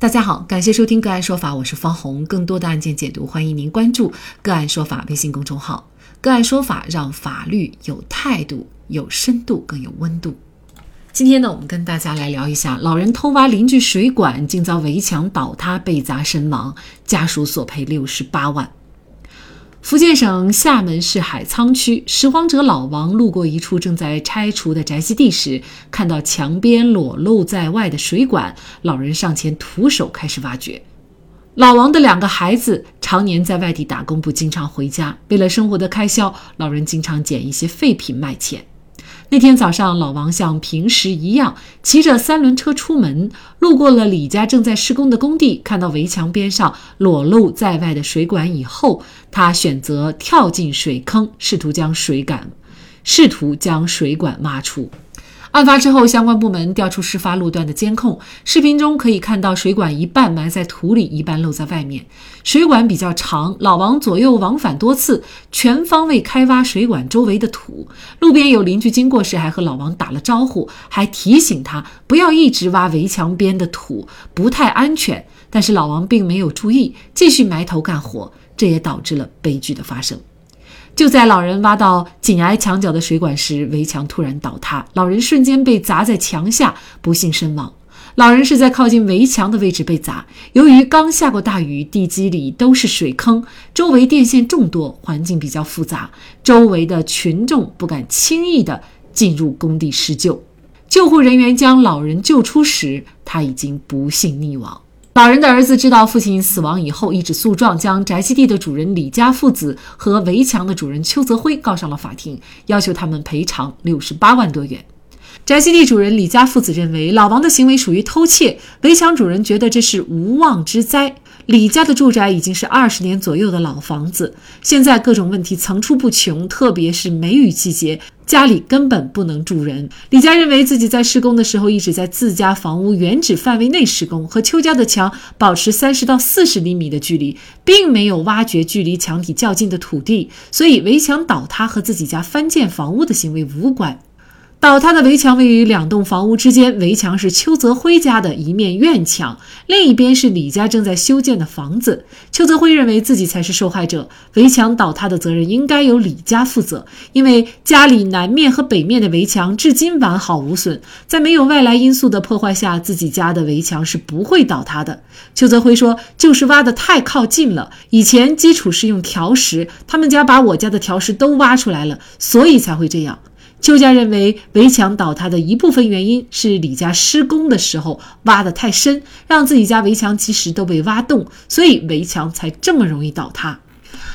大家好，感谢收听个案说法，我是方红。更多的案件解读，欢迎您关注个案说法微信公众号。个案说法让法律有态度、有深度、更有温度。今天呢，我们跟大家来聊一下：老人偷挖邻居水管，竟遭围墙倒塌被砸身亡，家属索赔六十八万。福建省厦门市海沧区，拾荒者老王路过一处正在拆除的宅基地时，看到墙边裸露在外的水管，老人上前徒手开始挖掘。老王的两个孩子常年在外地打工，不经常回家，为了生活的开销，老人经常捡一些废品卖钱。那天早上，老王像平时一样骑着三轮车出门，路过了李家正在施工的工地，看到围墙边上裸露在外的水管以后，他选择跳进水坑，试图将水管，试图将水管挖出。案发之后，相关部门调出事发路段的监控视频中，可以看到水管一半埋在土里，一半露在外面。水管比较长，老王左右往返多次，全方位开挖水管周围的土。路边有邻居经过时，还和老王打了招呼，还提醒他不要一直挖围墙边的土，不太安全。但是老王并没有注意，继续埋头干活，这也导致了悲剧的发生。就在老人挖到紧挨墙角的水管时，围墙突然倒塌，老人瞬间被砸在墙下，不幸身亡。老人是在靠近围墙的位置被砸，由于刚下过大雨，地基里都是水坑，周围电线众多，环境比较复杂，周围的群众不敢轻易的进入工地施救。救护人员将老人救出时，他已经不幸溺亡。老人的儿子知道父亲死亡以后，一纸诉状将宅基地的主人李家父子和围墙的主人邱泽辉告上了法庭，要求他们赔偿六十八万多元。宅基地主人李家父子认为老王的行为属于偷窃，围墙主人觉得这是无妄之灾。李家的住宅已经是二十年左右的老房子，现在各种问题层出不穷，特别是梅雨季节。家里根本不能住人。李家认为自己在施工的时候一直在自家房屋原址范围内施工，和邱家的墙保持三十到四十厘米的距离，并没有挖掘距离墙体较近的土地，所以围墙倒塌和自己家翻建房屋的行为无关。倒塌的围墙位于两栋房屋之间，围墙是邱泽辉家的一面院墙，另一边是李家正在修建的房子。邱泽辉认为自己才是受害者，围墙倒塌的责任应该由李家负责，因为家里南面和北面的围墙至今完好无损，在没有外来因素的破坏下，自己家的围墙是不会倒塌的。邱泽辉说：“就是挖得太靠近了，以前基础是用条石，他们家把我家的条石都挖出来了，所以才会这样。”邱家认为围墙倒塌的一部分原因是李家施工的时候挖得太深，让自己家围墙其实都被挖洞，所以围墙才这么容易倒塌。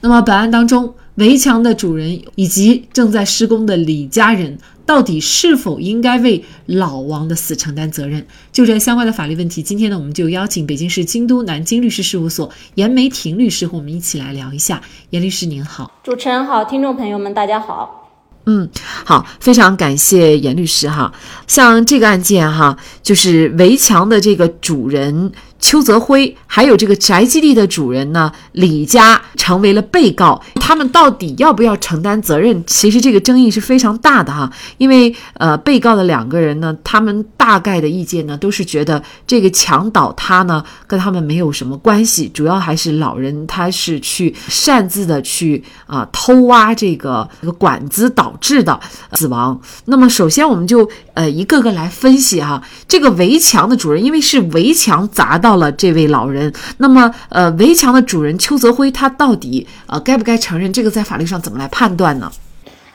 那么本案当中，围墙的主人以及正在施工的李家人，到底是否应该为老王的死承担责任？就这相关的法律问题，今天呢，我们就邀请北京市京都南京律师事务所严梅婷律师和我们一起来聊一下。严律师您好，主持人好，听众朋友们大家好。嗯，好，非常感谢严律师哈。像这个案件哈，就是围墙的这个主人。邱泽辉还有这个宅基地的主人呢，李家成为了被告，他们到底要不要承担责任？其实这个争议是非常大的哈，因为呃，被告的两个人呢，他们大概的意见呢，都是觉得这个墙倒塌呢跟他们没有什么关系，主要还是老人他是去擅自的去啊偷挖这个这个管子导致的死亡。那么首先我们就呃一个个来分析哈，这个围墙的主人因为是围墙砸到。了这位老人，那么呃，围墙的主人邱泽辉，他到底呃该不该承认？这个在法律上怎么来判断呢？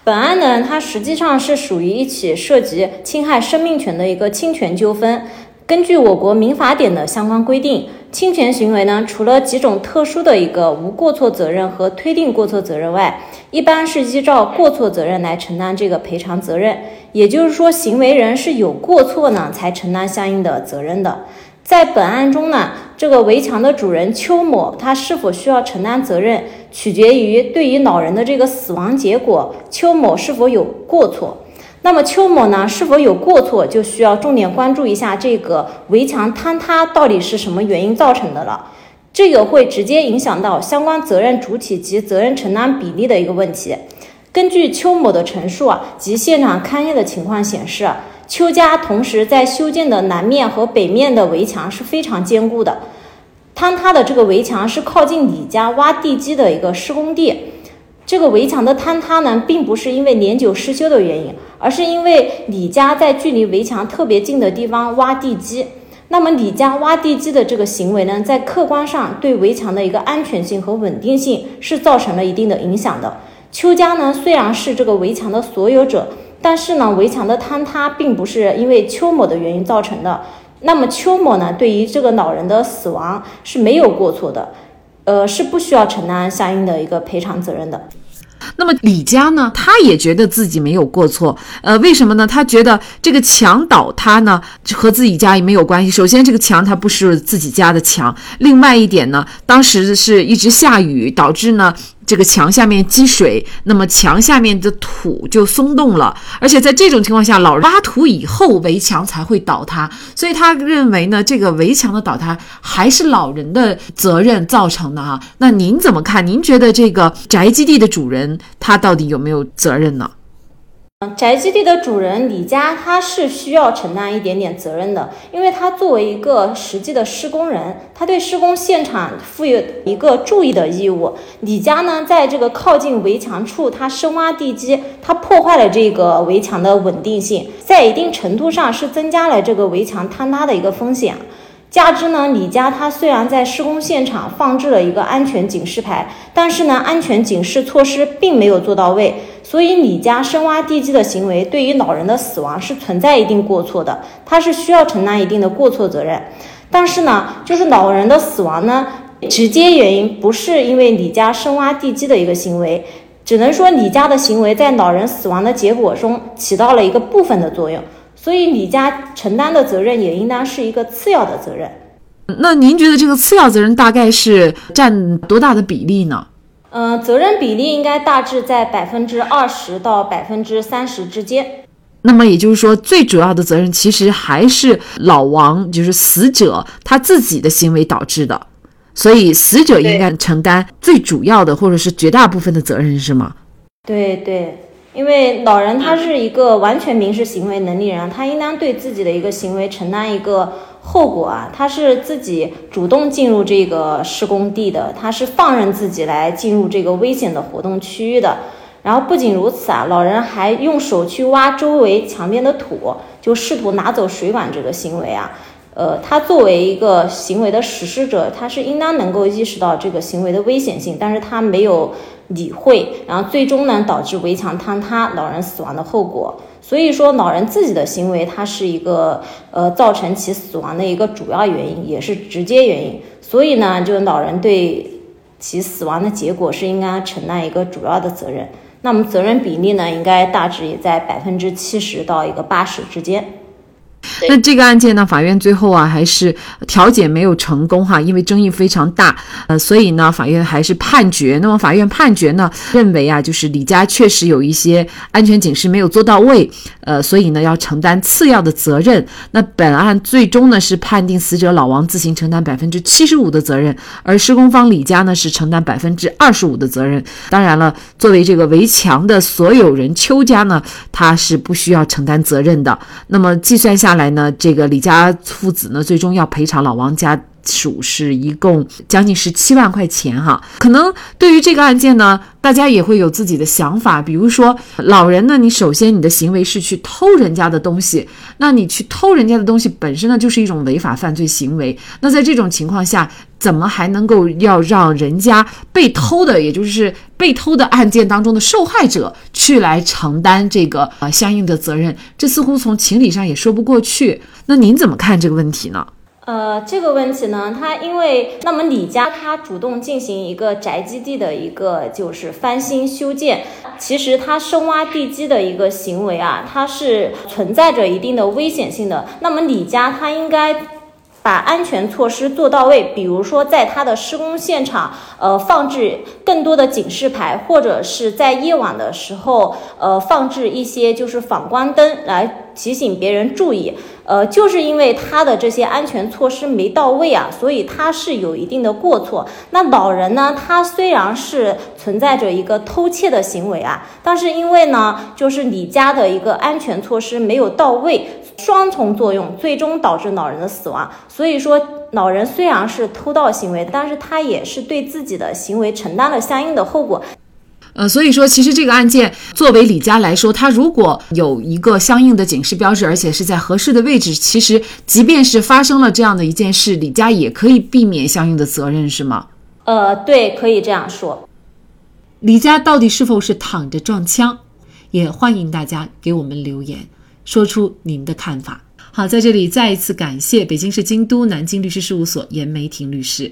本案呢，它实际上是属于一起涉及侵害生命权的一个侵权纠纷。根据我国民法典的相关规定，侵权行为呢，除了几种特殊的一个无过错责任和推定过错责任外，一般是依照过错责任来承担这个赔偿责任。也就是说，行为人是有过错呢，才承担相应的责任的。在本案中呢，这个围墙的主人邱某，他是否需要承担责任，取决于对于老人的这个死亡结果，邱某是否有过错。那么邱某呢，是否有过错，就需要重点关注一下这个围墙坍塌到底是什么原因造成的了。这个会直接影响到相关责任主体及责任承担比例的一个问题。根据邱某的陈述啊及现场勘验的情况显示。邱家同时在修建的南面和北面的围墙是非常坚固的。坍塌的这个围墙是靠近李家挖地基的一个施工地。这个围墙的坍塌呢，并不是因为年久失修的原因，而是因为李家在距离围墙特别近的地方挖地基。那么李家挖地基的这个行为呢，在客观上对围墙的一个安全性和稳定性是造成了一定的影响的。邱家呢，虽然是这个围墙的所有者，但是呢，围墙的坍塌并不是因为邱某的原因造成的。那么邱某呢，对于这个老人的死亡是没有过错的，呃，是不需要承担相应的一个赔偿责任的。那么李家呢，他也觉得自己没有过错，呃，为什么呢？他觉得这个墙倒塌呢，和自己家也没有关系。首先，这个墙它不是自己家的墙，另外一点呢，当时是一直下雨，导致呢。这个墙下面积水，那么墙下面的土就松动了，而且在这种情况下，老挖土以后围墙才会倒塌，所以他认为呢，这个围墙的倒塌还是老人的责任造成的哈。那您怎么看？您觉得这个宅基地的主人他到底有没有责任呢？宅基地的主人李家，他是需要承担一点点责任的，因为他作为一个实际的施工人，他对施工现场负有一个注意的义务。李家呢，在这个靠近围墙处，他深挖地基，他破坏了这个围墙的稳定性，在一定程度上是增加了这个围墙坍塌的一个风险。加之呢，李家他虽然在施工现场放置了一个安全警示牌，但是呢，安全警示措施并没有做到位。所以李家深挖地基的行为对于老人的死亡是存在一定过错的，他是需要承担一定的过错责任。但是呢，就是老人的死亡呢，直接原因不是因为李家深挖地基的一个行为，只能说李家的行为在老人死亡的结果中起到了一个部分的作用。所以李家承担的责任也应当是一个次要的责任。那您觉得这个次要责任大概是占多大的比例呢？嗯，责任比例应该大致在百分之二十到百分之三十之间。那么也就是说，最主要的责任其实还是老王，就是死者他自己的行为导致的，所以死者应该承担最主要的或者是绝大部分的责任，是吗？对对。因为老人他是一个完全民事行为能力人，他应当对自己的一个行为承担一个后果啊。他是自己主动进入这个施工地的，他是放任自己来进入这个危险的活动区域的。然后不仅如此啊，老人还用手去挖周围墙边的土，就试图拿走水管这个行为啊。呃，他作为一个行为的实施者，他是应当能够意识到这个行为的危险性，但是他没有理会，然后最终呢导致围墙坍塌、老人死亡的后果。所以说，老人自己的行为，他是一个呃造成其死亡的一个主要原因，也是直接原因。所以呢，就老人对其死亡的结果是应该承担一个主要的责任。那么责任比例呢，应该大致也在百分之七十到一个八十之间。那这个案件呢，法院最后啊还是调解没有成功哈，因为争议非常大，呃，所以呢，法院还是判决。那么法院判决呢，认为啊，就是李家确实有一些安全警示没有做到位，呃，所以呢要承担次要的责任。那本案最终呢是判定死者老王自行承担百分之七十五的责任，而施工方李家呢是承担百分之二十五的责任。当然了，作为这个围墙的所有人邱家呢，他是不需要承担责任的。那么计算下来。呢，这个李家父子呢，最终要赔偿老王家属是一共将近十七万块钱哈。可能对于这个案件呢，大家也会有自己的想法。比如说，老人呢，你首先你的行为是去偷人家的东西，那你去偷人家的东西本身呢，就是一种违法犯罪行为。那在这种情况下，怎么还能够要让人家被偷的，也就是被偷的案件当中的受害者去来承担这个呃相应的责任？这似乎从情理上也说不过去。那您怎么看这个问题呢？呃，这个问题呢，他因为那么李家他主动进行一个宅基地的一个就是翻新修建，其实他深挖地基的一个行为啊，它是存在着一定的危险性的。那么李家他应该。把安全措施做到位，比如说在他的施工现场，呃，放置更多的警示牌，或者是在夜晚的时候，呃，放置一些就是反光灯来提醒别人注意。呃，就是因为他的这些安全措施没到位啊，所以他是有一定的过错。那老人呢，他虽然是存在着一个偷窃的行为啊，但是因为呢，就是你家的一个安全措施没有到位。双重作用，最终导致老人的死亡。所以说，老人虽然是偷盗行为，但是他也是对自己的行为承担了相应的后果。呃，所以说，其实这个案件作为李家来说，他如果有一个相应的警示标志，而且是在合适的位置，其实即便是发生了这样的一件事，李家也可以避免相应的责任，是吗？呃，对，可以这样说。李家到底是否是躺着撞枪？也欢迎大家给我们留言，说出您的看法。好，在这里再一次感谢北京市京都南京律师事务所严梅婷律师。